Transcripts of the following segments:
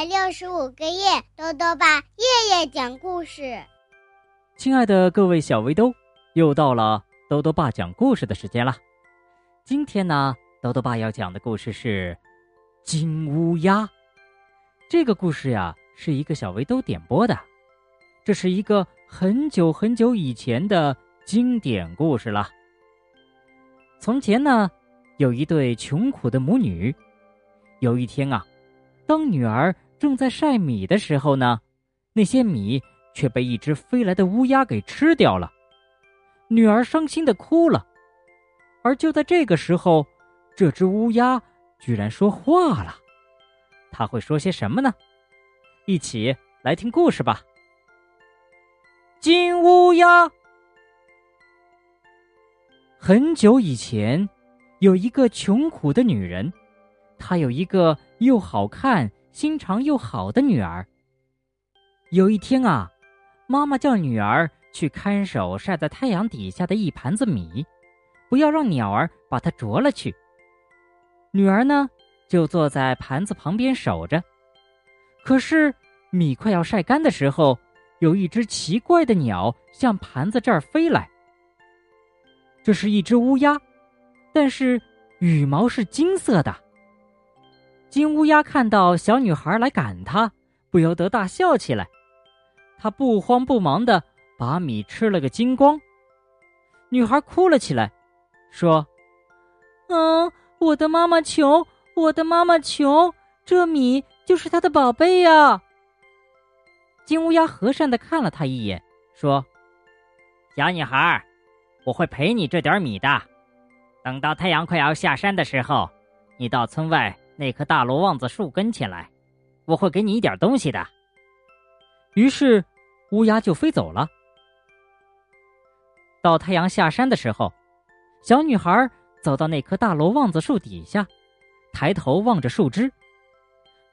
百六十五个夜，豆豆爸夜夜讲故事。亲爱的各位小围兜，又到了豆豆爸讲故事的时间了。今天呢，豆豆爸要讲的故事是《金乌鸦》。这个故事呀，是一个小围兜点播的。这是一个很久很久以前的经典故事了。从前呢，有一对穷苦的母女。有一天啊。当女儿正在晒米的时候呢，那些米却被一只飞来的乌鸦给吃掉了。女儿伤心的哭了，而就在这个时候，这只乌鸦居然说话了。他会说些什么呢？一起来听故事吧。金乌鸦。很久以前，有一个穷苦的女人，她有一个。又好看、心肠又好的女儿。有一天啊，妈妈叫女儿去看守晒在太阳底下的一盘子米，不要让鸟儿把它啄了去。女儿呢，就坐在盘子旁边守着。可是米快要晒干的时候，有一只奇怪的鸟向盘子这儿飞来。这是一只乌鸦，但是羽毛是金色的。金乌鸦看到小女孩来赶它，不由得大笑起来。它不慌不忙的把米吃了个精光。女孩哭了起来，说：“嗯，我的妈妈穷，我的妈妈穷，这米就是她的宝贝呀。”金乌鸦和善的看了她一眼，说：“小女孩，我会赔你这点米的。等到太阳快要下山的时候，你到村外。”那棵大罗望子树跟前来，我会给你一点东西的。于是，乌鸦就飞走了。到太阳下山的时候，小女孩走到那棵大罗望子树底下，抬头望着树枝，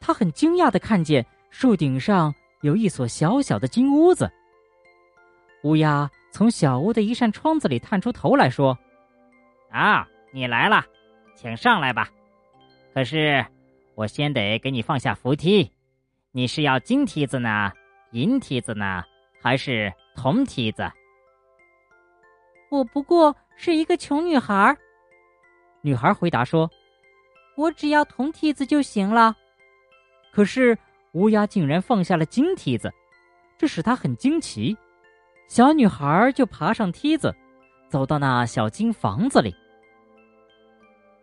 她很惊讶的看见树顶上有一所小小的金屋子。乌鸦从小屋的一扇窗子里探出头来说：“啊，你来了，请上来吧。”可是，我先得给你放下扶梯。你是要金梯子呢，银梯子呢，还是铜梯子？我不过是一个穷女孩。女孩回答说：“我只要铜梯子就行了。”可是乌鸦竟然放下了金梯子，这使他很惊奇。小女孩就爬上梯子，走到那小金房子里。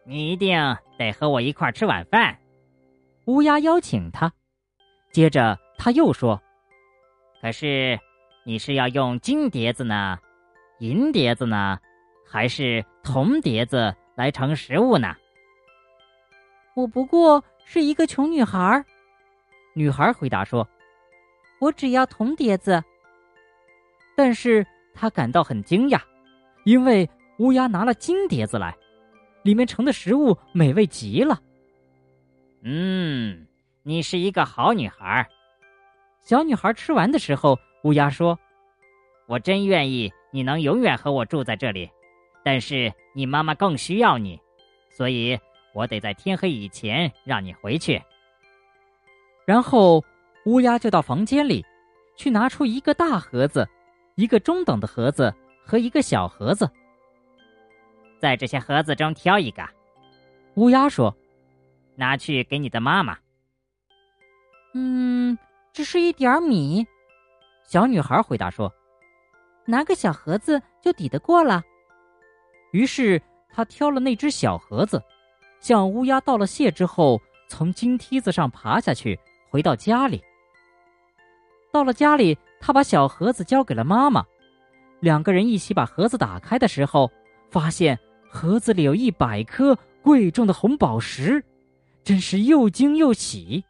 你一定得和我一块吃晚饭，乌鸦邀请他。接着他又说：“可是你是要用金碟子呢，银碟子呢，还是铜碟子来盛食物呢？”我不过是一个穷女孩，女孩回答说：“我只要铜碟子。”但是她感到很惊讶，因为乌鸦拿了金碟子来。里面盛的食物美味极了。嗯，你是一个好女孩。小女孩吃完的时候，乌鸦说：“我真愿意你能永远和我住在这里，但是你妈妈更需要你，所以我得在天黑以前让你回去。”然后，乌鸦就到房间里，去拿出一个大盒子、一个中等的盒子和一个小盒子。在这些盒子中挑一个，乌鸦说：“拿去给你的妈妈。”嗯，只是一点米。小女孩回答说：“拿个小盒子就抵得过了。”于是她挑了那只小盒子，向乌鸦道了谢之后，从金梯子上爬下去，回到家里。到了家里，她把小盒子交给了妈妈。两个人一起把盒子打开的时候，发现。盒子里有一百颗贵重的红宝石，真是又惊又喜。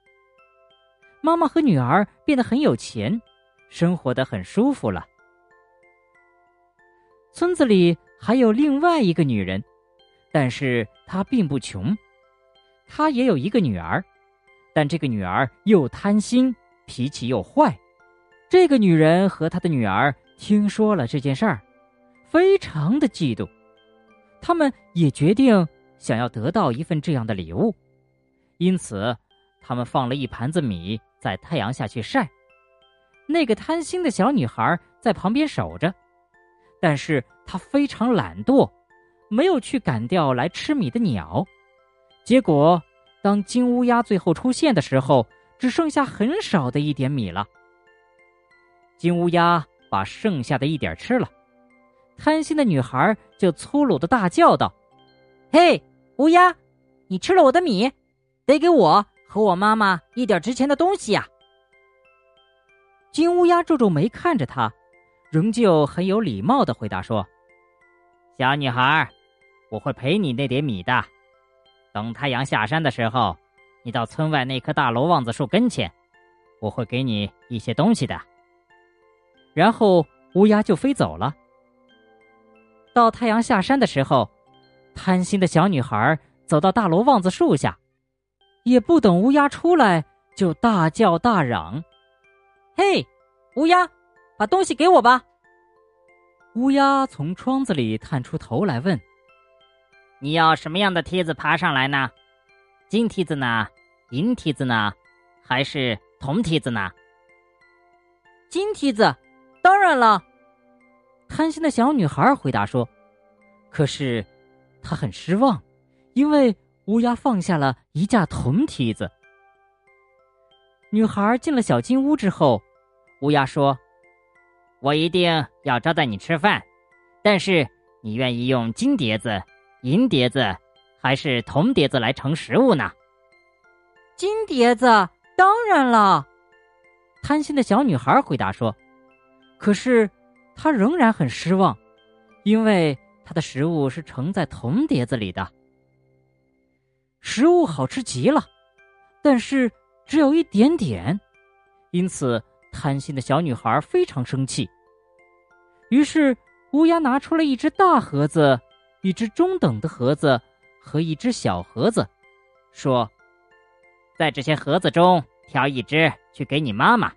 妈妈和女儿变得很有钱，生活的很舒服了。村子里还有另外一个女人，但是她并不穷，她也有一个女儿，但这个女儿又贪心，脾气又坏。这个女人和她的女儿听说了这件事儿，非常的嫉妒。他们也决定想要得到一份这样的礼物，因此，他们放了一盘子米在太阳下去晒。那个贪心的小女孩在旁边守着，但是她非常懒惰，没有去赶掉来吃米的鸟。结果，当金乌鸦最后出现的时候，只剩下很少的一点米了。金乌鸦把剩下的一点吃了，贪心的女孩就粗鲁的大叫道：“嘿，乌鸦，你吃了我的米，得给我和我妈妈一点值钱的东西呀！”金乌鸦皱皱眉看着他，仍旧很有礼貌的回答说：“小女孩，我会赔你那点米的。等太阳下山的时候，你到村外那棵大楼望子树跟前，我会给你一些东西的。”然后乌鸦就飞走了。到太阳下山的时候，贪心的小女孩走到大楼旺子树下，也不等乌鸦出来，就大叫大嚷：“嘿，乌鸦，把东西给我吧！”乌鸦从窗子里探出头来问：“你要什么样的梯子爬上来呢？金梯子呢？银梯子呢？还是铜梯子呢？”金梯子。当然了，贪心的小女孩回答说：“可是，她很失望，因为乌鸦放下了一架铜梯子。”女孩进了小金屋之后，乌鸦说：“我一定要招待你吃饭，但是你愿意用金碟子、银碟子，还是铜碟子来盛食物呢？”金碟子，当然了，贪心的小女孩回答说。可是，他仍然很失望，因为他的食物是盛在铜碟子里的。食物好吃极了，但是只有一点点，因此贪心的小女孩非常生气。于是，乌鸦拿出了一只大盒子、一只中等的盒子和一只小盒子，说：“在这些盒子中挑一只去给你妈妈。”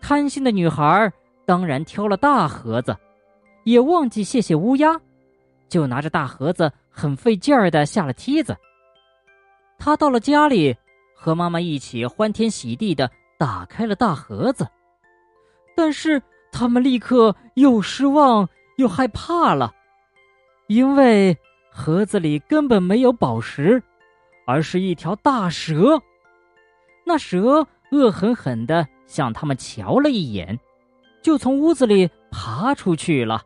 贪心的女孩当然挑了大盒子，也忘记谢谢乌鸦，就拿着大盒子很费劲儿的下了梯子。他到了家里，和妈妈一起欢天喜地的打开了大盒子，但是他们立刻又失望又害怕了，因为盒子里根本没有宝石，而是一条大蛇。那蛇恶狠狠的。向他们瞧了一眼，就从屋子里爬出去了。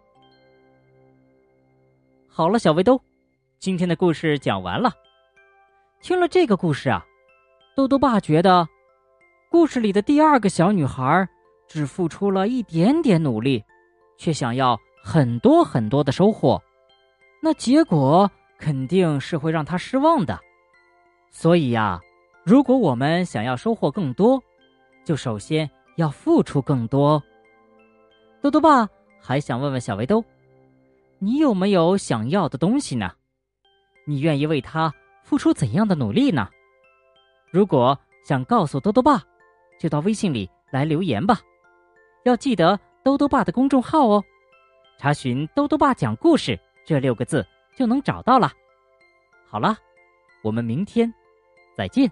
好了，小围兜，今天的故事讲完了。听了这个故事啊，豆豆爸觉得，故事里的第二个小女孩只付出了一点点努力，却想要很多很多的收获，那结果肯定是会让她失望的。所以呀，如果我们想要收获更多，就首先要付出更多。豆豆爸还想问问小围兜，你有没有想要的东西呢？你愿意为他付出怎样的努力呢？如果想告诉豆豆爸，就到微信里来留言吧。要记得豆豆爸的公众号哦，查询“豆豆爸讲故事”这六个字就能找到了。好了，我们明天再见。